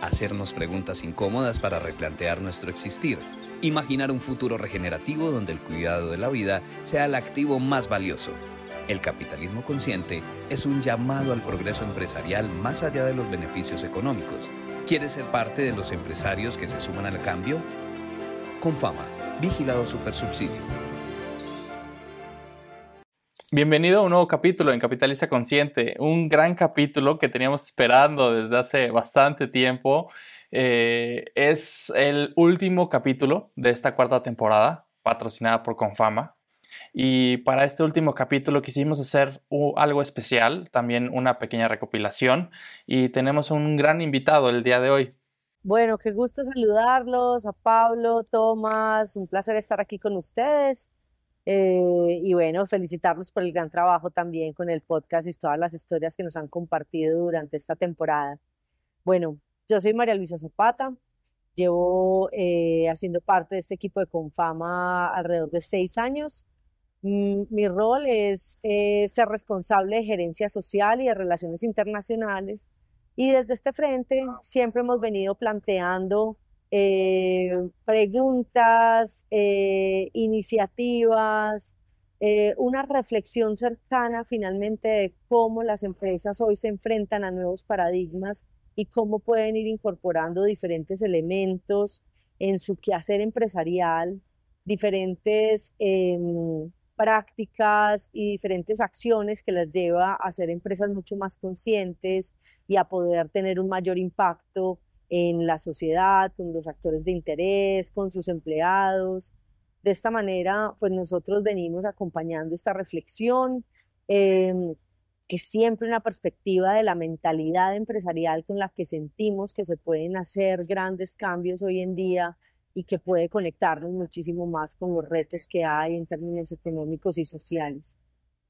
hacernos preguntas incómodas para replantear nuestro existir, imaginar un futuro regenerativo donde el cuidado de la vida sea el activo más valioso. El capitalismo consciente es un llamado al progreso empresarial más allá de los beneficios económicos. ¿Quieres ser parte de los empresarios que se suman al cambio? Con fama, vigilado supersubsidio. Bienvenido a un nuevo capítulo en Capitalista Consciente, un gran capítulo que teníamos esperando desde hace bastante tiempo. Eh, es el último capítulo de esta cuarta temporada, patrocinada por Confama. Y para este último capítulo quisimos hacer algo especial, también una pequeña recopilación. Y tenemos un gran invitado el día de hoy. Bueno, qué gusto saludarlos, a Pablo, Tomás, un placer estar aquí con ustedes. Eh, y bueno, felicitarlos por el gran trabajo también con el podcast y todas las historias que nos han compartido durante esta temporada. Bueno, yo soy María Luisa Zapata, llevo eh, haciendo parte de este equipo de Confama alrededor de seis años. Mm, mi rol es ser responsable de gerencia social y de relaciones internacionales. Y desde este frente siempre hemos venido planteando eh, preguntas, eh, iniciativas, eh, una reflexión cercana finalmente de cómo las empresas hoy se enfrentan a nuevos paradigmas y cómo pueden ir incorporando diferentes elementos en su quehacer empresarial, diferentes em, prácticas y diferentes acciones que las lleva a ser empresas mucho más conscientes y a poder tener un mayor impacto en la sociedad, con los actores de interés, con sus empleados. De esta manera, pues nosotros venimos acompañando esta reflexión. Eh, es siempre una perspectiva de la mentalidad empresarial con la que sentimos que se pueden hacer grandes cambios hoy en día y que puede conectarnos muchísimo más con los retos que hay en términos económicos y sociales.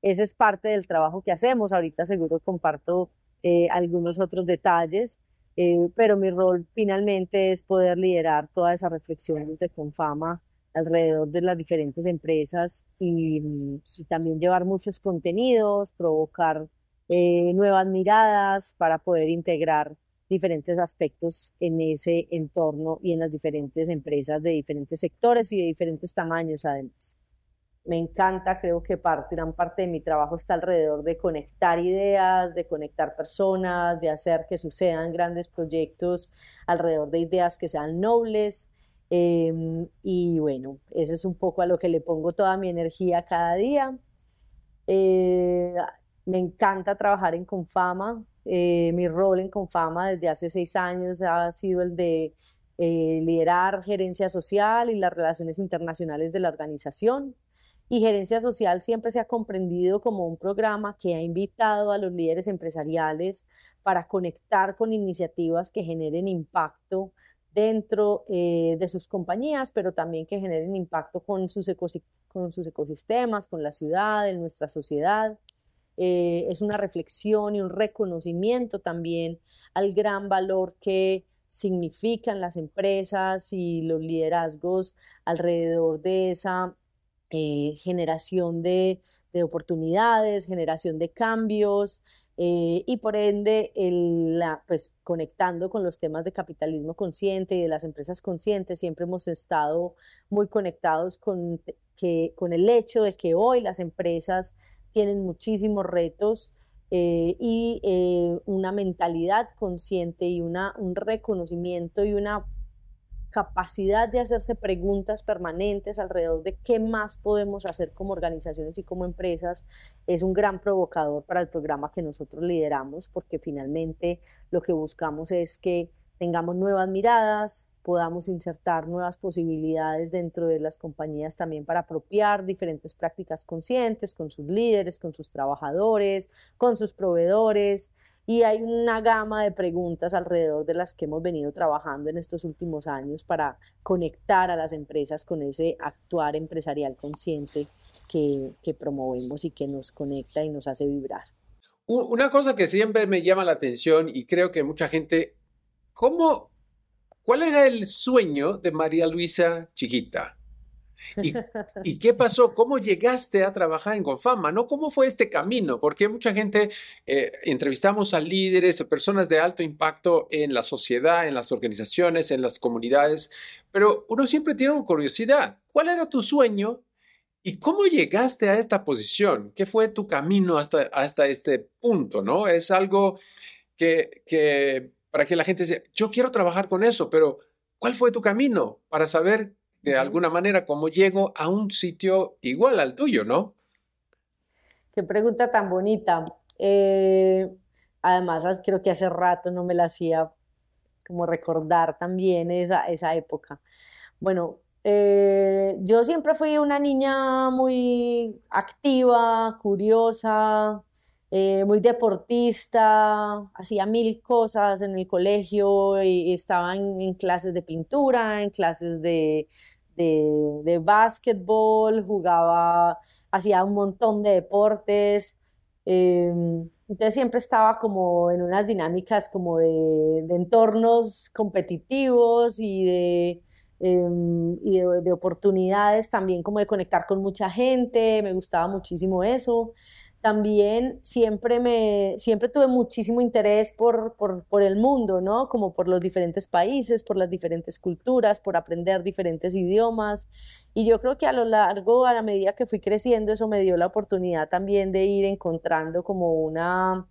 Ese es parte del trabajo que hacemos. Ahorita seguro comparto eh, algunos otros detalles, eh, pero mi rol finalmente es poder liderar todas esas reflexiones de Confama alrededor de las diferentes empresas y, y también llevar muchos contenidos, provocar eh, nuevas miradas para poder integrar diferentes aspectos en ese entorno y en las diferentes empresas de diferentes sectores y de diferentes tamaños además me encanta, creo que gran parte de mi trabajo está alrededor de conectar ideas, de conectar personas, de hacer que sucedan grandes proyectos alrededor de ideas que sean nobles. Em, y bueno, eso es un poco a lo que le pongo toda mi energía cada día. Eh, me encanta trabajar en Confama. Eh, mi rol en Confama desde hace seis años ha sido el de eh, liderar gerencia social y las relaciones internacionales de la organización. Y Gerencia Social siempre se ha comprendido como un programa que ha invitado a los líderes empresariales para conectar con iniciativas que generen impacto dentro eh, de sus compañías, pero también que generen impacto con sus, ecosistemas, con la ciudad, en nuestra sociedad. Eh, es una reflexión y un reconocimiento también al gran valor que significan las empresas y los liderazgos alrededor de esa eh, generación de, oportunidades, generación de cambios eh, y por ende pues, conectando con los temas de capitalismo consciente y de las empresas conscientes, siempre hemos estado muy conectados con, el hecho de que hoy las empresas tienen muchísimos retos eh, y una mentalidad consciente y un reconocimiento y una capacidad de hacerse preguntas permanentes alrededor de qué más podemos hacer como organizaciones y como empresas es un gran provocador para el programa que nosotros lideramos, porque finalmente lo que buscamos es que tengamos nuevas miradas, podamos insertar nuevas posibilidades dentro de las compañías también para apropiar diferentes prácticas conscientes con sus líderes, con sus trabajadores, con sus proveedores y hay una gama de preguntas alrededor de las que hemos venido trabajando en estos últimos años para conectar a las empresas con ese actuar empresarial consciente que, que promovemos y que nos conecta y nos hace vibrar. Una cosa que siempre me llama la atención y creo que mucha gente, ¿cómo, ¿cuál era el sueño de María Luisa chiquita? ¿Y, qué pasó? ¿Cómo llegaste a trabajar en Confama? ¿No? ¿Cómo fue este camino? Porque mucha gente, eh, entrevistamos a líderes, a personas de alto impacto en la sociedad, en las organizaciones, en las comunidades, pero uno siempre tiene una curiosidad. ¿Cuál era tu sueño y cómo llegaste a esta posición? ¿Qué fue tu camino hasta, hasta este punto? ¿no? Es algo que, que para que la gente diga, yo quiero trabajar con eso, pero ¿cuál fue tu camino para saber de alguna manera cómo llego a un sitio igual al tuyo, ¿no? Qué pregunta tan bonita. Eh, además, creo que hace rato no me la hacía como recordar también esa, esa época. Bueno, eh, yo siempre fui una niña muy activa, curiosa, eh, muy deportista, hacía mil cosas en el colegio y estaba en, clases de pintura, en clases de, de, de básquetbol, jugaba, hacía un montón de deportes. Em, entonces siempre estaba como en unas dinámicas como de, de entornos competitivos y de, em, y de, de, oportunidades también como de conectar con mucha gente, me gustaba muchísimo eso también siempre, me, siempre tuve muchísimo interés por, por, el mundo, ¿no? Como por los diferentes países, por las diferentes culturas, por aprender diferentes idiomas. Y yo creo que a lo largo, a la medida que fui creciendo, eso me dio la oportunidad también de ir encontrando como una,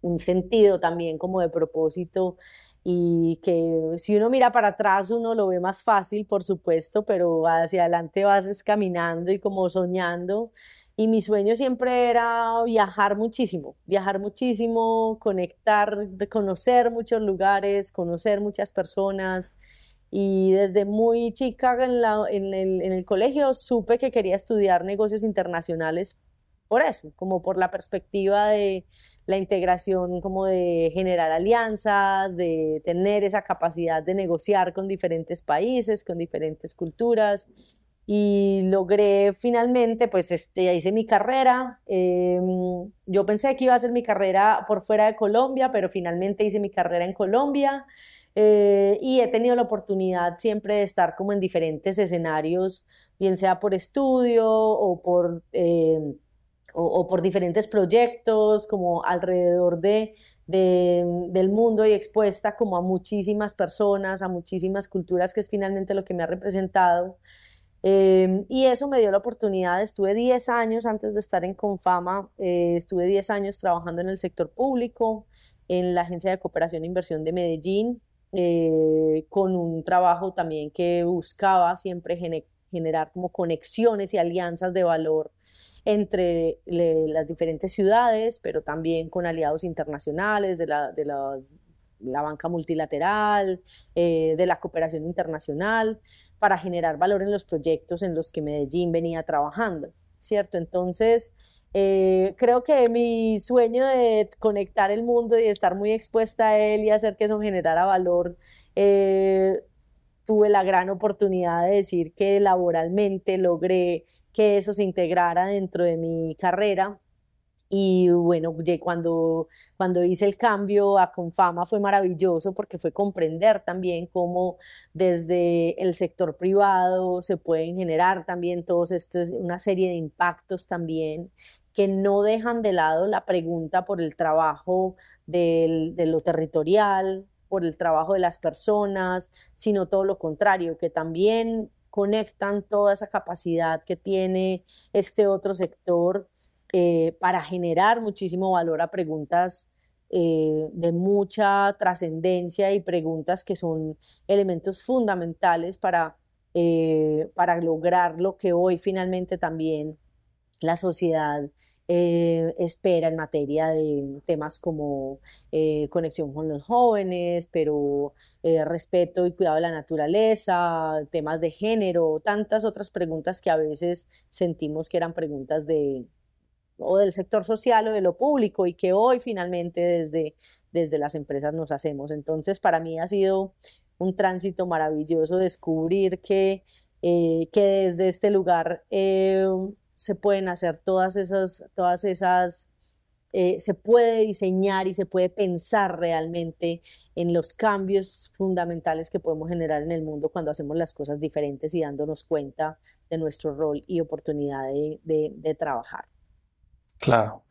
un sentido también como de propósito y que si uno mira para atrás uno lo ve más fácil, por supuesto, pero hacia adelante vas caminando y como soñando y mi sueño siempre era viajar muchísimo, viajar muchísimo, conectar, conocer muchos lugares, conocer muchas personas. Y desde muy chica en, el, en el colegio supe que quería estudiar negocios internacionales por eso, como por la perspectiva de la integración, como de generar alianzas, de tener esa capacidad de negociar con diferentes países, con diferentes culturas y logré finalmente, pues este, hice mi carrera. Em, yo pensé que iba a hacer mi carrera por fuera de Colombia, pero finalmente hice mi carrera en Colombia eh, y he tenido la oportunidad siempre de estar como en diferentes escenarios, bien sea por estudio o por... Em, o, por diferentes proyectos, como alrededor de, de, del mundo y expuesta como a muchísimas personas, a muchísimas culturas, que es finalmente lo que me ha representado. Em, y eso me dio la oportunidad, estuve 10 años antes de estar en Confama, eh, estuve 10 años trabajando en el sector público, en la Agencia de Cooperación e Inversión de Medellín, eh, con un trabajo también que buscaba siempre generar como conexiones y alianzas de valor entre las diferentes ciudades, pero también con aliados internacionales de la, de la, la banca multilateral, eh, de la cooperación internacional, para generar valor en los proyectos en los que Medellín venía trabajando, ¿cierto? Entonces, eh, creo que mi sueño de conectar el mundo y estar muy expuesta a él y hacer que eso generara valor, eh, tuve la gran oportunidad de decir que laboralmente logré que eso se integrara dentro de mi carrera y bueno, cuando, cuando hice el cambio a Confama fue maravilloso porque fue comprender también cómo desde el sector privado se pueden generar también todos estos, una serie de impactos también que no dejan de lado la pregunta por el trabajo de lo territorial, por el trabajo de las personas, sino todo lo contrario, que también conectan toda esa capacidad que tiene este otro sector eh, para generar muchísimo valor a preguntas eh, de mucha trascendencia y preguntas que son elementos fundamentales para, eh, para lograr lo que hoy finalmente también la sociedad espera en materia de temas como conexión con los jóvenes, pero respeto y cuidado de la naturaleza, temas de género, tantas otras preguntas que a veces sentimos que eran preguntas de, o del sector social o de lo público y que hoy finalmente desde, desde las empresas nos hacemos. Entonces, para mí ha sido un tránsito maravilloso descubrir que, eh, que desde este lugar eh, se pueden hacer todas esas, todas esas eh, se puede diseñar y se puede pensar realmente en los cambios fundamentales que podemos generar en el mundo cuando hacemos las cosas diferentes y dándonos cuenta de nuestro rol y oportunidad de, trabajar. Claro.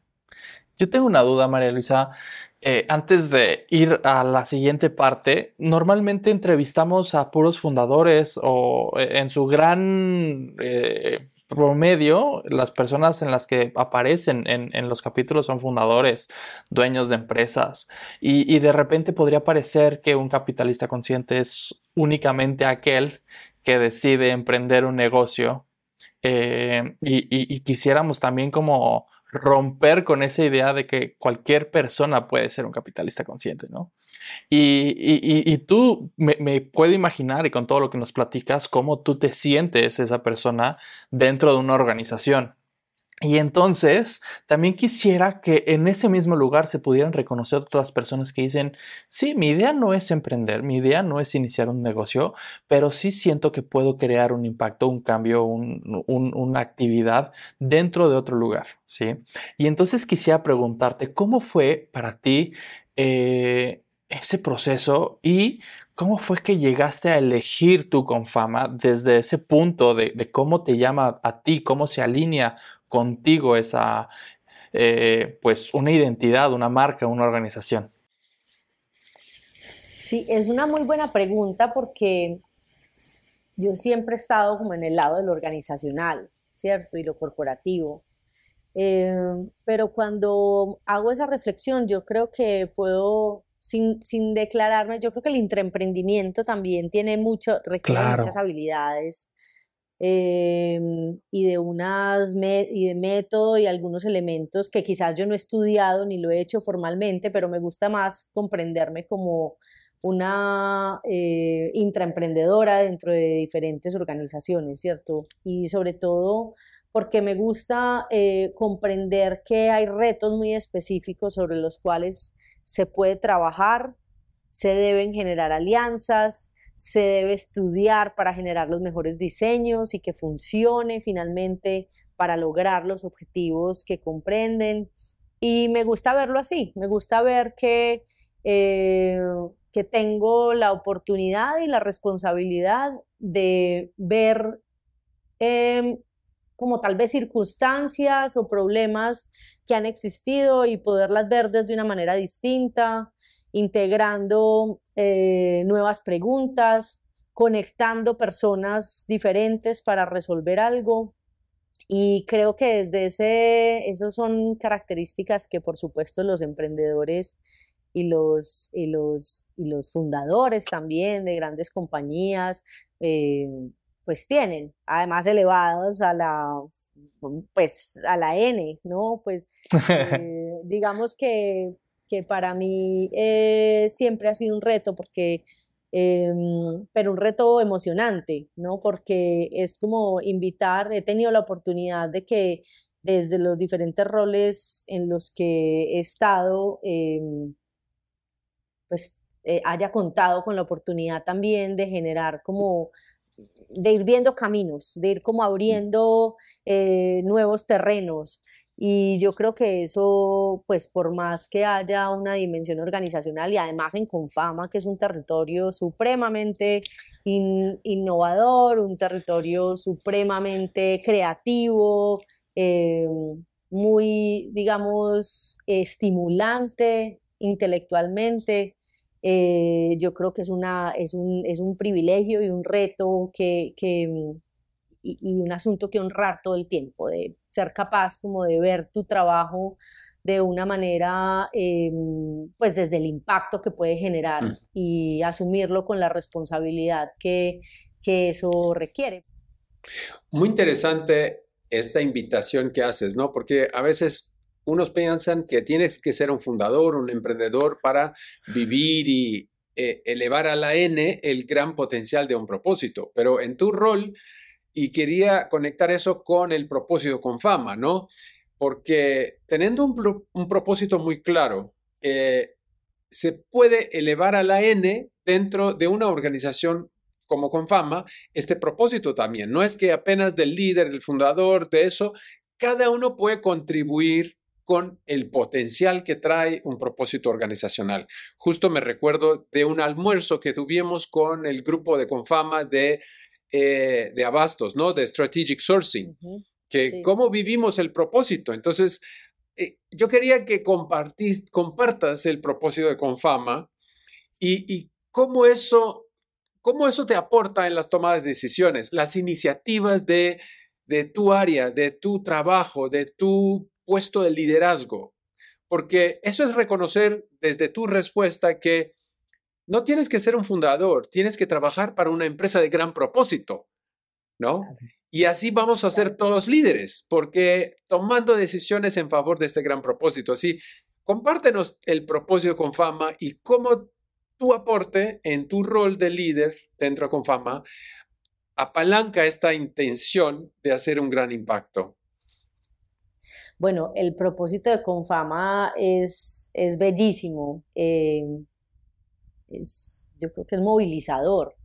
Yo tengo una duda, María Luisa. Eh, antes de ir a la siguiente parte, normalmente entrevistamos a puros fundadores o eh, en su gran promedio, las personas en las que aparecen en, los capítulos son fundadores, dueños de empresas, y, de repente podría parecer que un capitalista consciente es únicamente aquel que decide emprender un negocio. Eh, y, quisiéramos también como romper con esa idea de que cualquier persona puede ser un capitalista consciente, ¿no? Y, tú me, puedo imaginar, y con todo lo que nos platicas, cómo tú te sientes esa persona dentro de una organización. Y entonces, también quisiera que en ese mismo lugar se pudieran reconocer otras personas que dicen, sí, mi idea no es emprender, mi idea no es iniciar un negocio, pero sí siento que puedo crear un impacto, un cambio, una actividad dentro de otro lugar, ¿sí? Y entonces quisiera preguntarte, ¿cómo fue para ti eh, ese proceso y cómo fue que llegaste a elegir tu Confama desde ese punto de, cómo te llama a ti, cómo se alinea contigo esa, eh, pues, una identidad, una marca, una organización. Sí, es una muy buena pregunta porque yo siempre he estado como en el lado de lo organizacional, ¿cierto? Y lo corporativo. Eh, pero cuando hago esa reflexión, yo creo que puedo sin, declararme, yo creo que el intraemprendimiento también tiene mucho, requiere muchas habilidades em, y de unas y de método y algunos elementos que quizás yo no he estudiado ni lo he hecho formalmente, pero me gusta más comprenderme como una eh, intraemprendedora dentro de diferentes organizaciones, ¿cierto? Y sobre todo porque me gusta eh, comprender que hay retos muy específicos sobre los cuales se puede trabajar, se deben generar alianzas, se debe estudiar para generar los mejores diseños y que funcione finalmente para lograr los objetivos que comprenden. Y me gusta verlo así, me gusta ver que, eh, que tengo la oportunidad y la responsabilidad de ver em, como tal vez circunstancias o problemas que han existido y poderlas ver desde una manera distinta, integrando eh, nuevas preguntas, conectando personas diferentes para resolver algo. Y creo que desde ese, esas son características que por supuesto los emprendedores y los, y los, y los fundadores también de grandes compañías, eh, pues tienen, además elevados a la, pues, a la N, ¿no? Pues eh, digamos que, que, para mí eh, siempre ha sido un reto porque, em, pero un reto emocionante, ¿no? Porque es como invitar, he tenido la oportunidad de que desde los diferentes roles en los que he estado, em, pues eh, haya contado con la oportunidad también de generar como de ir viendo caminos, de ir como abriendo eh, nuevos terrenos. Y yo creo que eso, pues por más que haya una dimensión organizacional y además en Confama, que es un territorio supremamente innovador, un territorio supremamente creativo, eh, muy, digamos, estimulante intelectualmente, eh, yo creo que es, una, es, un, es un privilegio y un reto que, que mm, y, un asunto que honrar todo el tiempo, de ser capaz como de ver tu trabajo de una manera, em, pues desde el impacto que puede generar mm. y asumirlo con la responsabilidad que, que eso requiere. Muy interesante esta invitación que haces, ¿no? Porque a veces unos piensan que tienes que ser un fundador, un emprendedor para vivir y eh, elevar a la N el gran potencial de un propósito, pero en tu rol, y quería conectar eso con el propósito con fama, ¿no? porque teniendo un, propósito muy claro, eh, se puede elevar a la N dentro de una organización como Confama este propósito también. No es que apenas del líder, del fundador, de eso, cada uno puede contribuir con el potencial que trae un propósito organizacional. Justo me recuerdo de un almuerzo que tuvimos con el grupo de Confama de, eh, de Abastos, ¿no? De Strategic Sourcing, que cómo vivimos el propósito. Entonces, eh, yo quería que compartas el propósito de Confama y, cómo, eso, cómo eso te aporta en las tomadas de decisiones, las iniciativas de, de tu área, de tu trabajo, de tu puesto de liderazgo. Porque eso es reconocer desde tu respuesta que no tienes que ser un fundador, tienes que trabajar para una empresa de gran propósito, ¿no? Y así vamos a ser todos líderes, porque tomando decisiones en favor de este gran propósito. Así, compártenos el propósito con fama y cómo tu aporte en tu rol de líder dentro con fama apalanca esta intención de hacer un gran impacto. Bueno, el propósito de Confama es, es bellísimo, eh, es, yo creo que es movilizador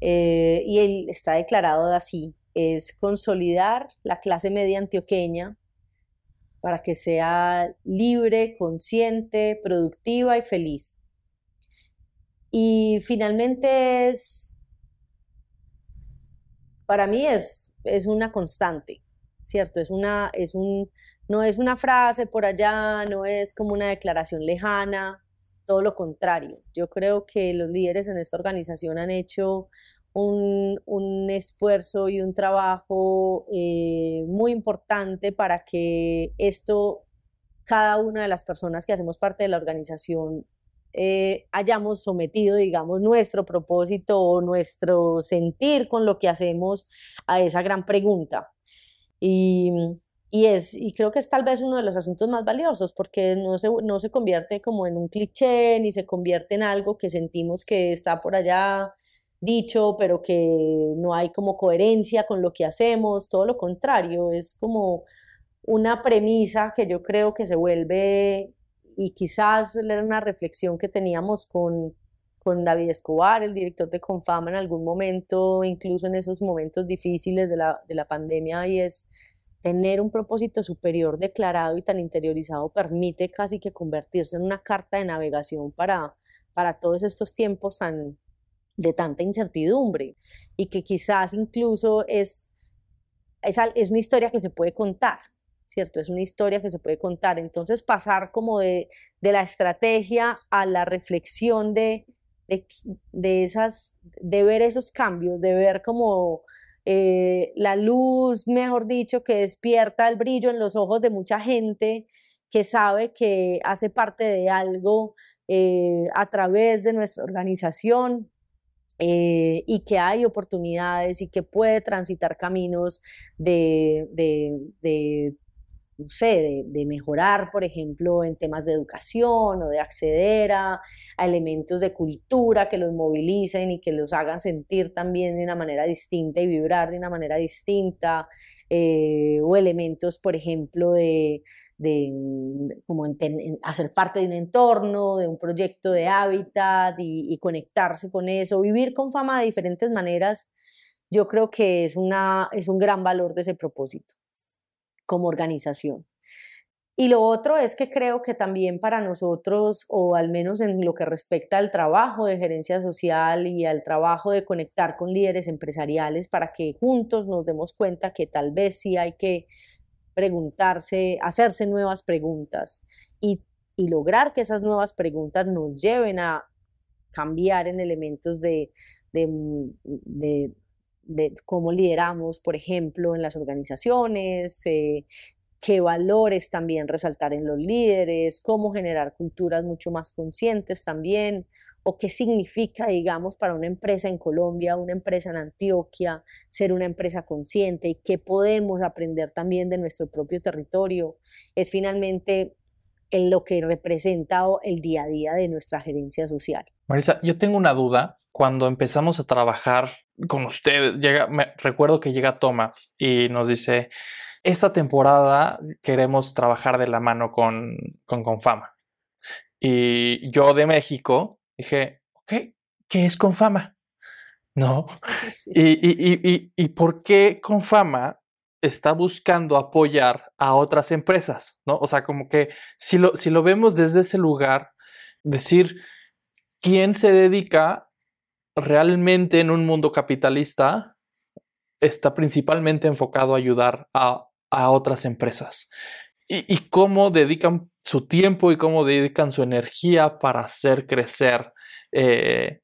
eh, y él está declarado así es consolidar la clase media antioqueña para que sea libre, consciente, productiva y feliz. Y finalmente es, para mí es, es una constante, ¿cierto? Es una, es un, no es una frase por allá, no es como una declaración lejana, todo lo contrario. Yo creo que los líderes en esta organización han hecho un, esfuerzo y un trabajo eh, muy importante para que esto, cada una de las personas que hacemos parte de la organización, eh, hayamos sometido, digamos, nuestro propósito o nuestro sentir con lo que hacemos a esa gran pregunta. Y, y, es, y creo que es tal vez uno de los asuntos más valiosos porque no se, no se convierte como en un cliché ni se convierte en algo que sentimos que está por allá dicho, pero que no hay como coherencia con lo que hacemos, todo lo contrario, es como una premisa que yo creo que se vuelve, y quizás era una reflexión que teníamos con, con David Escobar, el director de Confama en algún momento, incluso en esos momentos difíciles de la, de la pandemia, y es tener un propósito superior declarado y tan interiorizado permite casi que convertirse en una carta de navegación para, para todos estos tiempos tan, de tanta incertidumbre y que quizás incluso es, es, es, una historia que se puede contar, ¿cierto? Es una historia que se puede contar. Entonces pasar como de, de la estrategia a la reflexión de, de, esas, de ver esos cambios, de ver como eh, la luz, mejor dicho, que despierta el brillo en los ojos de mucha gente que sabe que hace parte de algo eh, a través de nuestra organización, eh, y que hay oportunidades y que puede transitar caminos de, de, no sé, de, mejorar, por ejemplo, en temas de educación o de acceder a, elementos de cultura que los movilicen y que los hagan sentir también de una manera distinta y vibrar de una manera distinta, eh, o elementos, por ejemplo, de, de como hacer parte de un entorno, de un proyecto de hábitat y, conectarse con eso, vivir con fama de diferentes maneras, yo creo que es, una, es un gran valor de ese propósito como organización. Y lo otro es que creo que también para nosotros, o al menos en lo que respecta al trabajo de gerencia social y al trabajo de conectar con líderes empresariales, para que juntos nos demos cuenta que tal vez sí hay que preguntarse, hacerse nuevas preguntas y, lograr que esas nuevas preguntas nos lleven a cambiar en elementos de, de, cómo lideramos, por ejemplo, en las organizaciones, eh, qué valores también resaltar en los líderes, cómo generar culturas mucho más conscientes también, o qué significa, digamos, para una empresa en Colombia, una empresa en Antioquia, ser una empresa consciente y qué podemos aprender también de nuestro propio territorio, es finalmente en lo que representa el día a día de nuestra gerencia social. Marisa, yo tengo una duda. Cuando empezamos a trabajar con ustedes, llega, me, recuerdo que llega Tomás y nos dice, esta temporada queremos trabajar de la mano con, con Confama. Y yo de México dije, ok, ¿qué es Confama? ¿No? Y, y, y, y, por qué Confama está buscando apoyar a otras empresas? ¿No? O sea, como que si lo, si lo vemos desde ese lugar, decir, ¿quién se dedica realmente en un mundo capitalista? Está principalmente enfocado a ayudar a, a otras empresas. Y, y, cómo dedican su tiempo y cómo dedican su energía para hacer crecer eh,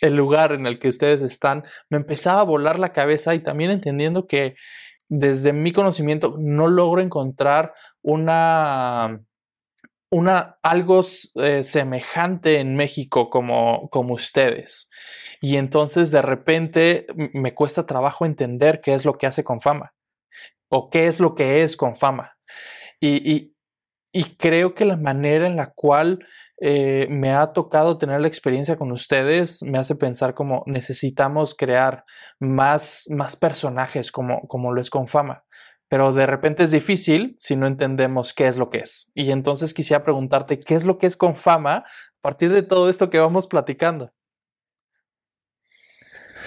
el lugar en el que ustedes están, me empezaba a volar la cabeza y también entendiendo que desde mi conocimiento no logro encontrar una una, algo eh, semejante en México como, como ustedes. Y entonces de repente me cuesta trabajo entender qué es lo que hace con fama o qué es lo que es con fama. Y, y, y creo que la manera en la cual eh, me ha tocado tener la experiencia con ustedes me hace pensar como necesitamos crear más, más personajes como, como lo es con fama pero de repente es difícil si no entendemos qué es lo que es. Y entonces quisiera preguntarte, ¿qué es lo que es con fama a partir de todo esto que vamos platicando?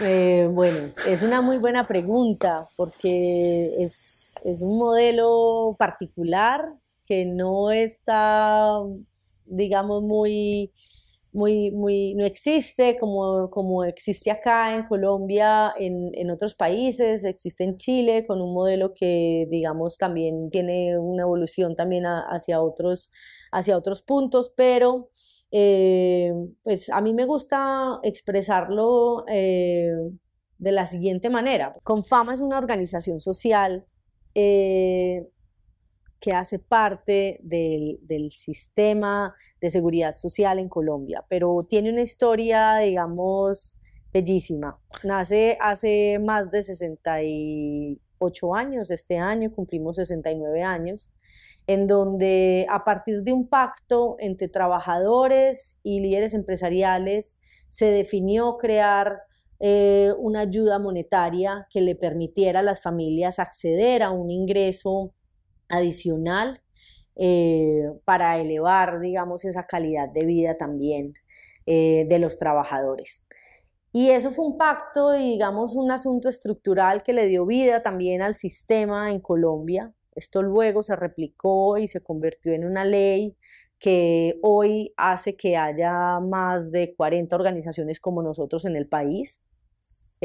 Eh, bueno, es una muy buena pregunta porque es, es un modelo particular que no está, digamos, muy muy, muy, no existe como, como existe acá en Colombia, en, en, otros países, existe en Chile con un modelo que, digamos, también tiene una evolución también hacia, otros, hacia otros puntos, pero eh, pues a mí me gusta expresarlo eh, de la siguiente manera. Confama es una organización social eh, que hace parte del, sistema de seguridad social en Colombia, pero tiene una historia, digamos, bellísima. Nace hace más de 68 años, este año cumplimos 69 años, en donde a partir de un pacto entre trabajadores y líderes empresariales se definió crear eh, una ayuda monetaria que le permitiera a las familias acceder a un ingreso adicional eh, para elevar, digamos, esa calidad de vida también eh, de los trabajadores. Y eso fue un pacto y, digamos, un asunto estructural que le dio vida también al sistema en Colombia. Esto luego se replicó y se convirtió en una ley que hoy hace que haya más de 40 organizaciones como nosotros en el país.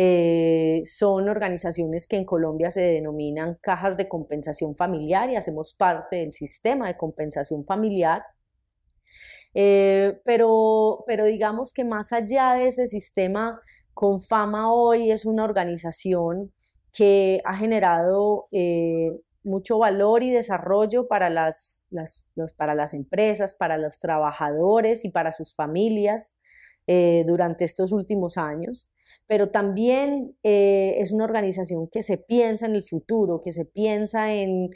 Eh, son organizaciones que en Colombia se denominan cajas de compensación familiar y hacemos parte del sistema de compensación familiar. Eh, pero, pero digamos que más allá de ese sistema, con fama hoy es una organización que ha generado eh, mucho valor y desarrollo para las, para las empresas, para los trabajadores y para sus familias durante estos últimos años pero también eh, es una organización que se piensa en el futuro, que se piensa en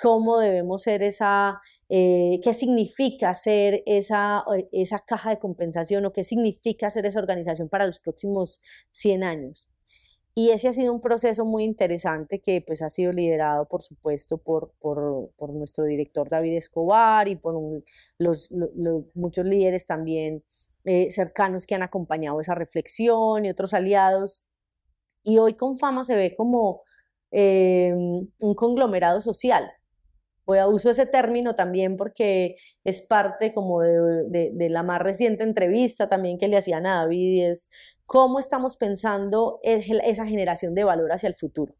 cómo debemos ser esa, eh, qué significa ser esa, esa caja de compensación o qué significa ser esa organización para los próximos 100 años. Y ese ha sido un proceso muy interesante que pues ha sido liderado, por supuesto, por, por, nuestro director David Escobar y por los, muchos líderes también eh, cercanos que han acompañado esa reflexión y otros aliados. Y hoy con fama se ve como eh, un conglomerado social. Voy a uso ese término también porque es parte como de, de, la más reciente entrevista también que le hacían a David y es cómo estamos pensando esa generación de valor hacia el futuro.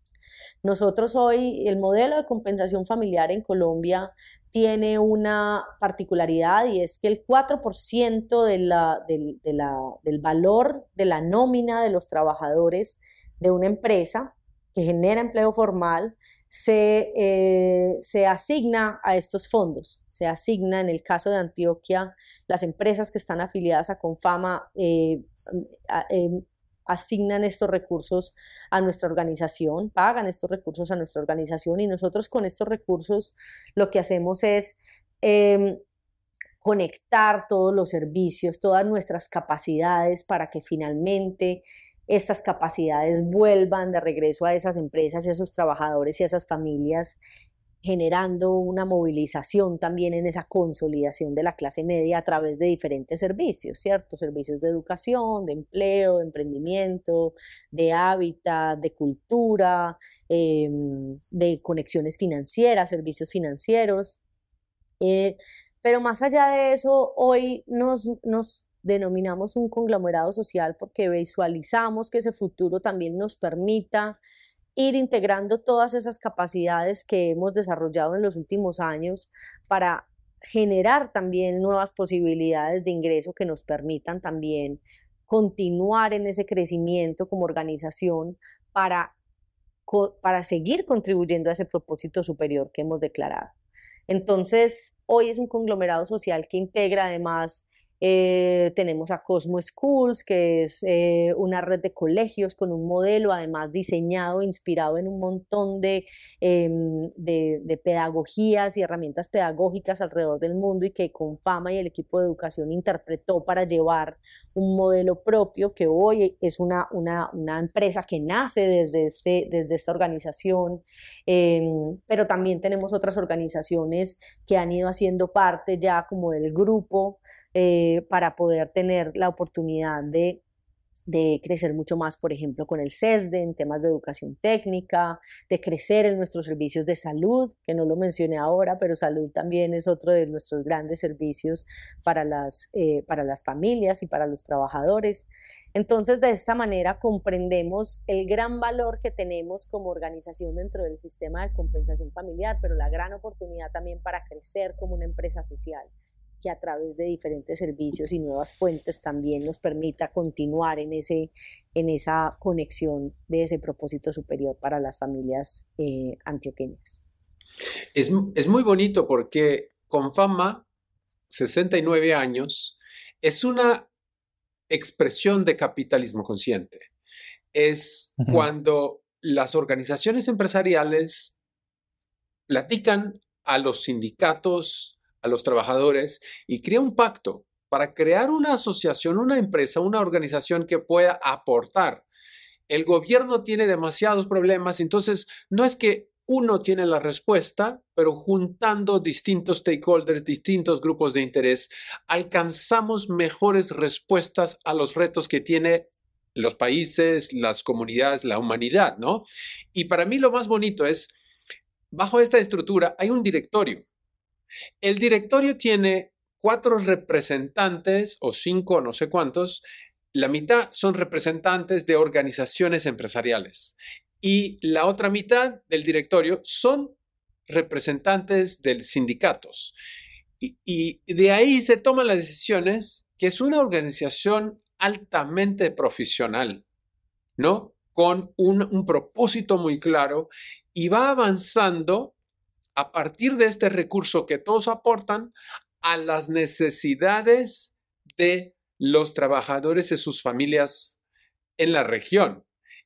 Nosotros hoy, el modelo de compensación familiar en Colombia tiene una particularidad y es que el 4% de la, del valor de la nómina de los trabajadores de una empresa que genera empleo formal se, eh, se, asigna a estos fondos. Se asigna, en el caso de Antioquia, las empresas que están afiliadas a Confama eh, em, asignan estos recursos a nuestra organización, pagan estos recursos a nuestra organización y nosotros con estos recursos lo que hacemos es em, conectar todos los servicios, todas nuestras capacidades para que finalmente estas capacidades vuelvan de regreso a esas empresas, a esos trabajadores y a esas familias generando una movilización también en esa consolidación de la clase media a través de diferentes servicios, ¿cierto? Servicios de educación, de empleo, de emprendimiento, de hábitat, de cultura, em, de conexiones financieras, servicios financieros. Eh, pero más allá de eso, hoy nos, nos denominamos un conglomerado social porque visualizamos que ese futuro también nos permita ir integrando todas esas capacidades que hemos desarrollado en los últimos años para generar también nuevas posibilidades de ingreso que nos permitan también continuar en ese crecimiento como organización para, para seguir contribuyendo a ese propósito superior que hemos declarado. Entonces, hoy es un conglomerado social que integra además eh, tenemos a Cosmo Schools, que es eh, una red de colegios con un modelo además diseñado, inspirado en un montón em, de, de, pedagogías y herramientas pedagógicas alrededor del mundo y que con Fama y el equipo de educación interpretó para llevar un modelo propio que hoy es una, una, una empresa que nace desde, este, desde esta organización, em, pero también tenemos otras organizaciones que han ido haciendo parte ya como del grupo eh, para poder tener la oportunidad de, de, crecer mucho más, por ejemplo, con el CESDE en temas de educación técnica, de crecer en nuestros servicios de salud, que no lo mencioné ahora, pero salud también es otro de nuestros grandes servicios para las, eh, para las familias y para los trabajadores. Entonces, de esta manera comprendemos el gran valor que tenemos como organización dentro del sistema de compensación familiar, pero la gran oportunidad también para crecer como una empresa social que a través de diferentes servicios y nuevas fuentes también nos permita continuar en, ese, en esa conexión de ese propósito superior para las familias eh, antioqueñas. Es, es muy bonito porque con fama, 69 años, es una expresión de capitalismo consciente. Es cuando las organizaciones empresariales platican a los sindicatos a los trabajadores y crea un pacto para crear una asociación, una empresa, una organización que pueda aportar. El gobierno tiene demasiados problemas, entonces no es que uno tiene la respuesta, pero juntando distintos stakeholders, distintos grupos de interés, alcanzamos mejores respuestas a los retos que tiene los países, las comunidades, la humanidad, ¿no? Y para mí lo más bonito es, bajo esta estructura hay un directorio, el directorio tiene cuatro representantes o cinco, no sé cuántos. La mitad son representantes de organizaciones empresariales y la otra mitad del directorio son representantes de sindicatos. Y, de ahí se toman las decisiones, que es una organización altamente profesional, ¿no? Con un propósito muy claro y va avanzando a partir de este recurso que todos aportan a las necesidades de los trabajadores y sus familias en la región.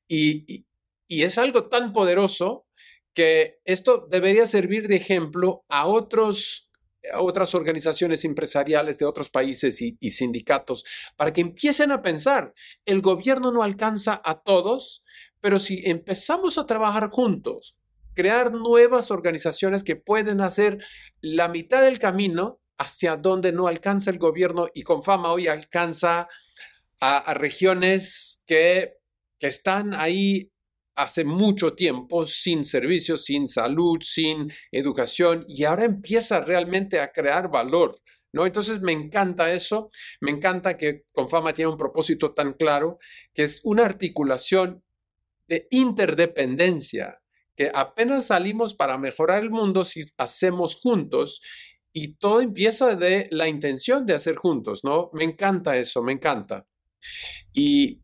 Y, es algo tan poderoso que esto debería servir de ejemplo a, otros, otras organizaciones empresariales de otros países y, y sindicatos para que empiecen a pensar, el gobierno no alcanza a todos, pero si empezamos a trabajar juntos, crear nuevas organizaciones que pueden hacer la mitad del camino hacia donde no alcanza el gobierno y con fama hoy alcanza a, regiones que, que están ahí hace mucho tiempo sin servicios, sin salud, sin educación y ahora empieza realmente a crear valor. ¿No? Entonces me encanta eso, me encanta que Confama tiene un propósito tan claro, que es una articulación de interdependencia apenas salimos para mejorar el mundo si hacemos juntos y todo empieza de la intención de hacer juntos, ¿no? Me encanta eso, me encanta. Y,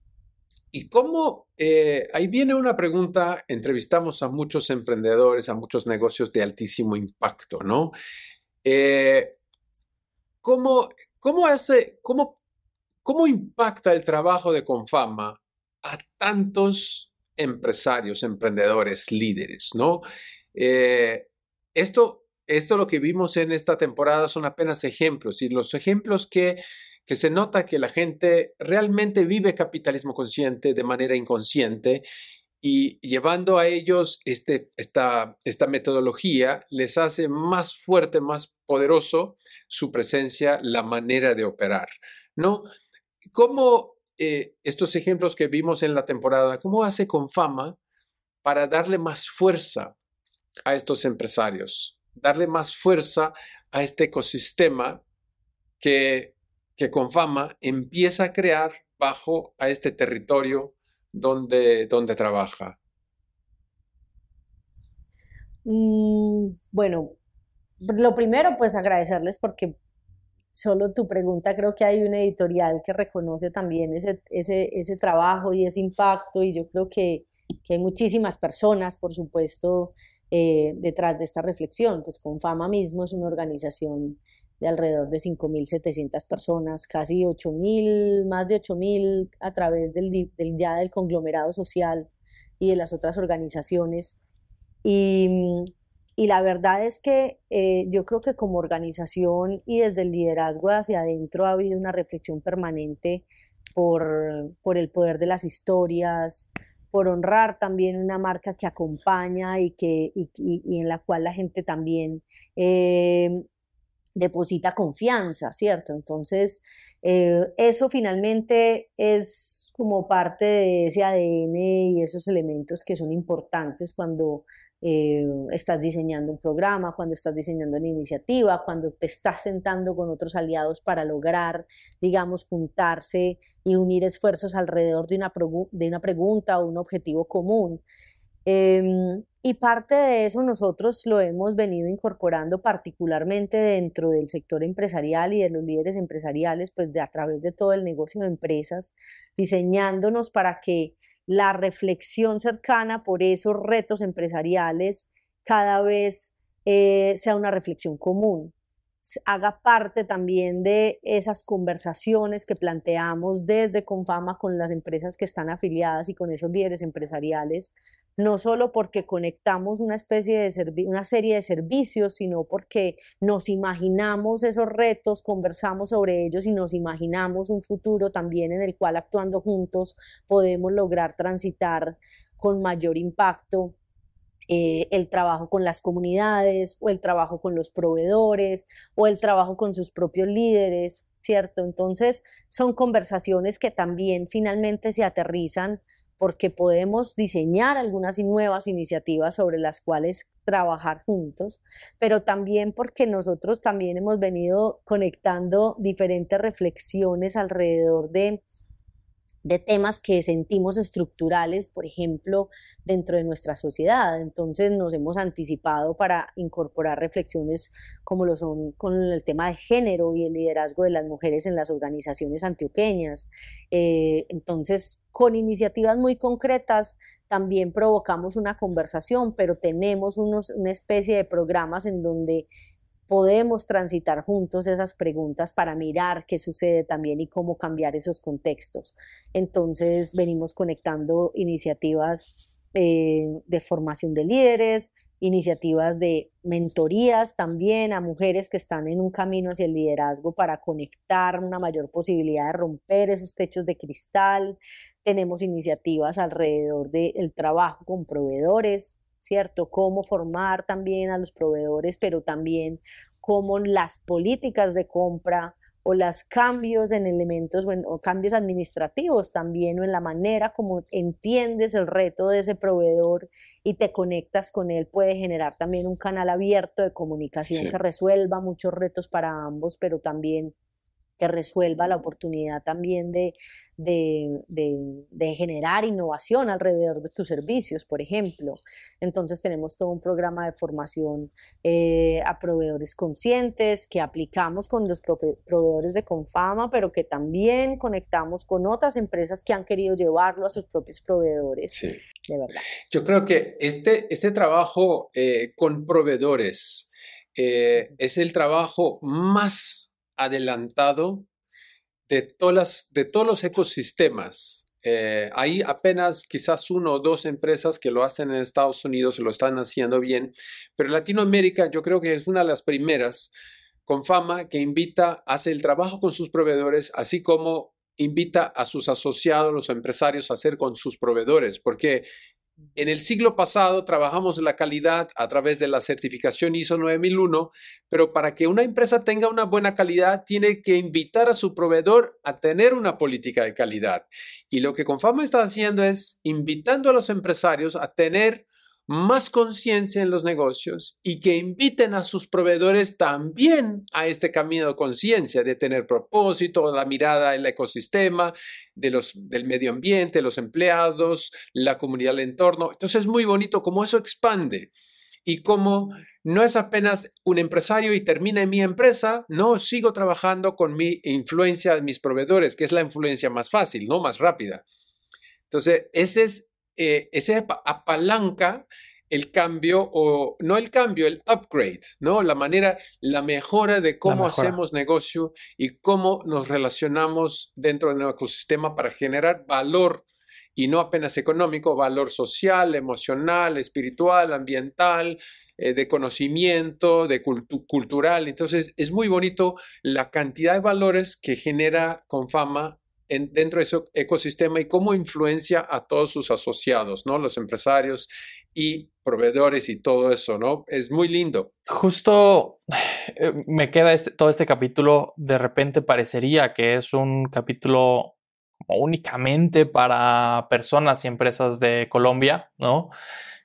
y cómo, eh, ahí viene una pregunta, entrevistamos a muchos emprendedores, a muchos negocios de altísimo impacto, ¿no? Eh, ¿cómo, cómo, hace, cómo, ¿Cómo impacta el trabajo de Confama a tantos empresarios, emprendedores, líderes, ¿no? Eh, esto, esto lo que vimos en esta temporada son apenas ejemplos y los ejemplos que, que se nota que la gente realmente vive capitalismo consciente de manera inconsciente y llevando a ellos este, esta, esta metodología les hace más fuerte, más poderoso su presencia, la manera de operar, ¿no? ¿Cómo eh, estos ejemplos que vimos en la temporada, cómo hace con fama para darle más fuerza a estos empresarios, darle más fuerza a este ecosistema que, que con fama empieza a crear bajo a este territorio donde, donde trabaja? Mm, bueno, lo primero, pues agradecerles porque solo tu pregunta creo que hay un editorial que reconoce también ese, ese, ese trabajo y ese impacto y yo creo que, que hay muchísimas personas, por supuesto, eh, detrás de esta reflexión. Pues con Fama mismo es una organización de alrededor de 5.700 personas, casi 8.000, más de 8.000 a través del, del, ya del conglomerado social y de las otras organizaciones. Y, y la verdad es que eh, yo creo que como organización y desde el liderazgo hacia adentro ha habido una reflexión permanente por, por el poder de las historias, por honrar también una marca que acompaña y, que, y, en la cual la gente también eh, deposita confianza, ¿cierto? Entonces, eh, eso finalmente es como parte de ese ADN y esos elementos que son importantes cuando eh, estás diseñando un programa, cuando estás diseñando una iniciativa, cuando te estás sentando con otros aliados para lograr, digamos, juntarse y unir esfuerzos alrededor de una, de una pregunta o un objetivo común. Em, y parte de eso nosotros lo hemos venido incorporando particularmente dentro del sector empresarial y de los líderes empresariales, pues de a través de todo el negocio de empresas, diseñándonos para que la reflexión cercana por esos retos empresariales cada vez eh, sea una reflexión común haga parte también de esas conversaciones que planteamos desde Confama con las empresas que están afiliadas y con esos líderes empresariales, no solo porque conectamos una especie de una serie de servicios, sino porque nos imaginamos esos retos, conversamos sobre ellos y nos imaginamos un futuro también en el cual actuando juntos podemos lograr transitar con mayor impacto eh, el trabajo con las comunidades o el trabajo con los proveedores o el trabajo con sus propios líderes, ¿cierto? Entonces son conversaciones que también finalmente se aterrizan porque podemos diseñar algunas nuevas iniciativas sobre las cuales trabajar juntos, pero también porque nosotros también hemos venido conectando diferentes reflexiones alrededor de de temas que sentimos estructurales, por ejemplo, dentro de nuestra sociedad. Entonces nos hemos anticipado para incorporar reflexiones como lo son con el tema de género y el liderazgo de las mujeres en las organizaciones antioqueñas. Eh, entonces, con iniciativas muy concretas, también provocamos una conversación, pero tenemos unos, una especie de programas en donde podemos transitar juntos esas preguntas para mirar qué sucede también y cómo cambiar esos contextos. Entonces, venimos conectando iniciativas eh, de formación de líderes, iniciativas de mentorías también a mujeres que están en un camino hacia el liderazgo para conectar una mayor posibilidad de romper esos techos de cristal. Tenemos iniciativas alrededor del trabajo con proveedores, ¿cierto? Cómo formar también a los proveedores, pero también cómo las políticas de compra o los cambios en elementos o, cambios administrativos también o en la manera como entiendes el reto de ese proveedor y te conectas con él puede generar también un canal abierto de comunicación que resuelva muchos retos para ambos, pero también que resuelva la oportunidad también de, de, generar innovación alrededor de tus servicios, por ejemplo. Entonces tenemos todo un programa de formación eh, a proveedores conscientes que aplicamos con los proveedores de Confama, pero que también conectamos con otras empresas que han querido llevarlo a sus propios proveedores. Sí. De verdad. Yo creo que este, este trabajo eh, con proveedores eh, es el trabajo más adelantado de, de todos los ecosistemas. Eh, hay apenas quizás uno o dos empresas que lo hacen en Estados Unidos lo están haciendo bien, pero Latinoamérica yo creo que es una de las primeras con fama que invita, hace el trabajo con sus proveedores, así como invita a sus asociados, los empresarios, a hacer con sus proveedores, porque en el siglo pasado trabajamos la calidad a través de la certificación ISO 9001, pero para que una empresa tenga una buena calidad tiene que invitar a su proveedor a tener una política de calidad. Y lo que Confama está haciendo es invitando a los empresarios a tener más conciencia en los negocios y que inviten a sus proveedores también a este camino de conciencia, de tener propósito, la mirada en el ecosistema, de los, del medio ambiente, los empleados, la comunidad del entorno. Entonces es muy bonito cómo eso expande y cómo no es apenas un empresario y termina en mi empresa, no, sigo trabajando con mi influencia de mis proveedores, que es la influencia más fácil, no más rápida. Entonces, ese es eh, ese apalanca el cambio o no el cambio, el upgrade, ¿no? La manera, la mejora de cómo hacemos negocio y cómo nos relacionamos dentro del ecosistema para generar valor y no apenas económico, valor social, emocional, espiritual, ambiental, eh, de conocimiento, de cultural. Entonces, es muy bonito la cantidad de valores que genera con dentro de ese ecosistema y cómo influencia a todos sus asociados, ¿no? Los empresarios y proveedores y todo eso, ¿no? Es muy lindo. Justo eh, me queda este, todo este capítulo, de repente parecería que es un capítulo únicamente para personas y empresas de Colombia, ¿no?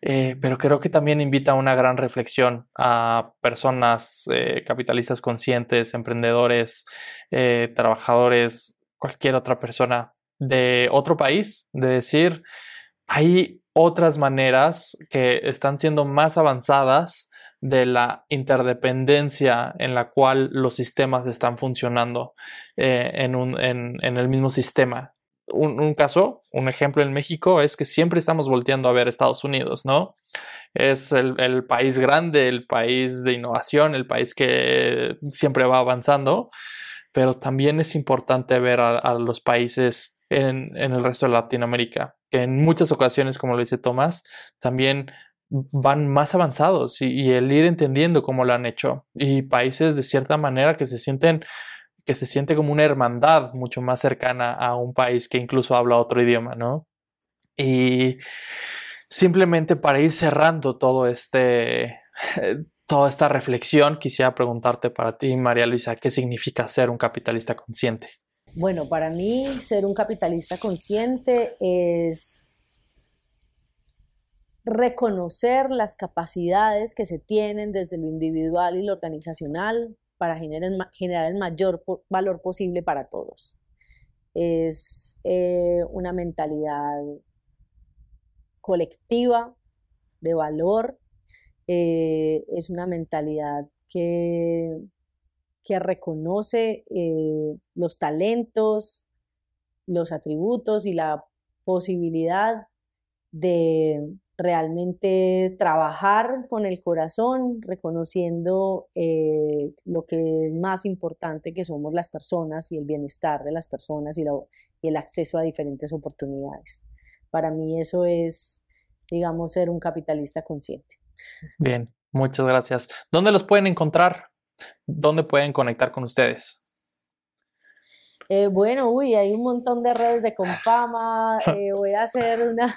Eh, pero creo que también invita a una gran reflexión a personas eh, capitalistas conscientes, emprendedores, trabajadores cualquier otra persona de otro país, de decir, hay otras maneras que están siendo más avanzadas de la interdependencia en la cual los sistemas están funcionando eh, en, un, en, el mismo sistema. Un, caso, un ejemplo en México es que siempre estamos volteando a ver Estados Unidos, ¿no? Es el, el país grande, el país de innovación, el país que siempre va avanzando, pero también es importante ver a, los países en, el resto de Latinoamérica, que en muchas ocasiones, como lo dice Tomás, también van más avanzados y, el ir entendiendo cómo lo han hecho. Y países de cierta manera que se sienten que se siente como una hermandad mucho más cercana a un país que incluso habla otro idioma, ¿no? Y simplemente para ir cerrando todo este, toda esta reflexión, quisiera preguntarte para ti, María Luisa, ¿qué significa ser un capitalista consciente? Bueno, para mí ser un capitalista consciente es reconocer las capacidades que se tienen desde lo individual y lo organizacional para generar, el mayor valor posible para todos. Es eh, una mentalidad colectiva de valor eh, es una mentalidad que, reconoce eh, los talentos, los atributos y la posibilidad de realmente trabajar con el corazón, reconociendo eh, lo que es más importante que somos las personas y el bienestar de las personas y el acceso a diferentes oportunidades. Para mí eso es, digamos, ser un capitalista consciente. Bien, muchas gracias. ¿Dónde los pueden encontrar? ¿Dónde pueden conectar con ustedes? Eh, bueno, uy, hay un montón de redes de Confama. Eh, voy a hacer una,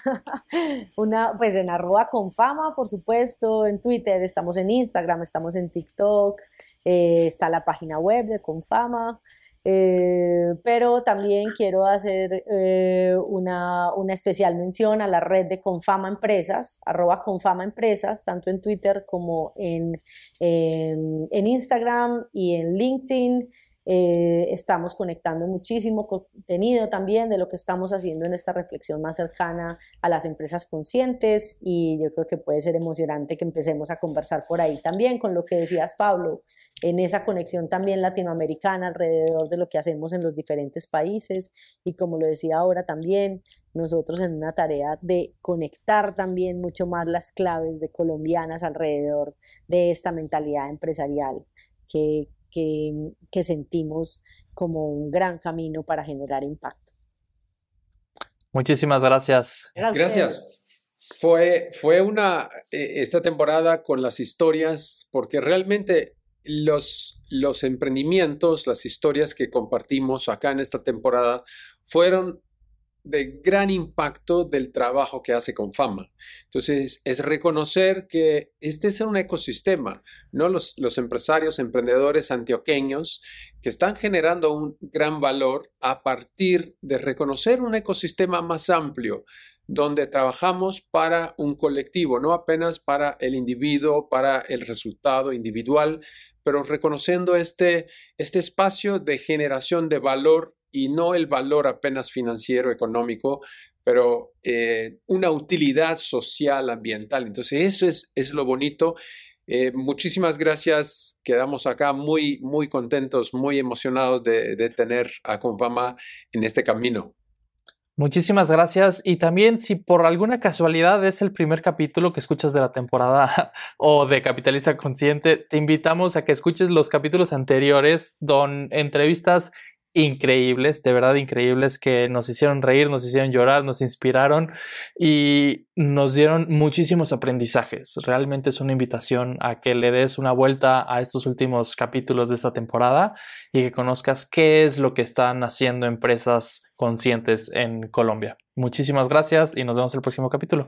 una, pues en arroba Confama, por supuesto, en Twitter, estamos en Instagram, estamos en TikTok, eh, está la página web de Confama. Eh, pero también quiero hacer eh, una, una, especial mención a la red de Confama Empresas, arroba Confama Empresas, tanto en Twitter como en, en, Instagram y en LinkedIn. Eh, estamos conectando muchísimo contenido también de lo que estamos haciendo en esta reflexión más cercana a las empresas conscientes y yo creo que puede ser emocionante que empecemos a conversar por ahí también con lo que decías Pablo, en esa conexión también latinoamericana alrededor de lo que hacemos en los diferentes países y como lo decía ahora también, nosotros en una tarea de conectar también mucho más las claves de colombianas alrededor de esta mentalidad empresarial que, que, sentimos como un gran camino para generar impacto. Muchísimas gracias. Gracias. Fue, fue una, eh, esta temporada con las historias, porque realmente los, emprendimientos, las historias que compartimos acá en esta temporada fueron de gran impacto del trabajo que hace con fama. Entonces, es reconocer que este es un ecosistema, ¿no? Los, empresarios, emprendedores antioqueños que están generando un gran valor a partir de reconocer un ecosistema más amplio, donde trabajamos para un colectivo, no apenas para el individuo, para el resultado individual, pero reconociendo este, este espacio de generación de valor y no el valor apenas financiero, económico, pero eh, una utilidad social, ambiental. Entonces, eso es, es lo bonito. Eh, muchísimas gracias. Quedamos acá muy, muy contentos, muy emocionados de, de tener a Confama en este camino. Muchísimas gracias. Y también si por alguna casualidad es el primer capítulo que escuchas de la temporada o de Capitalista Consciente, te invitamos a que escuches los capítulos anteriores don entrevistas increíbles, de verdad increíbles, que nos hicieron reír, nos hicieron llorar, nos inspiraron y nos dieron muchísimos aprendizajes. Realmente es una invitación a que le des una vuelta a estos últimos capítulos de esta temporada y que conozcas qué es lo que están haciendo empresas conscientes en Colombia. Muchísimas gracias y nos vemos el próximo capítulo.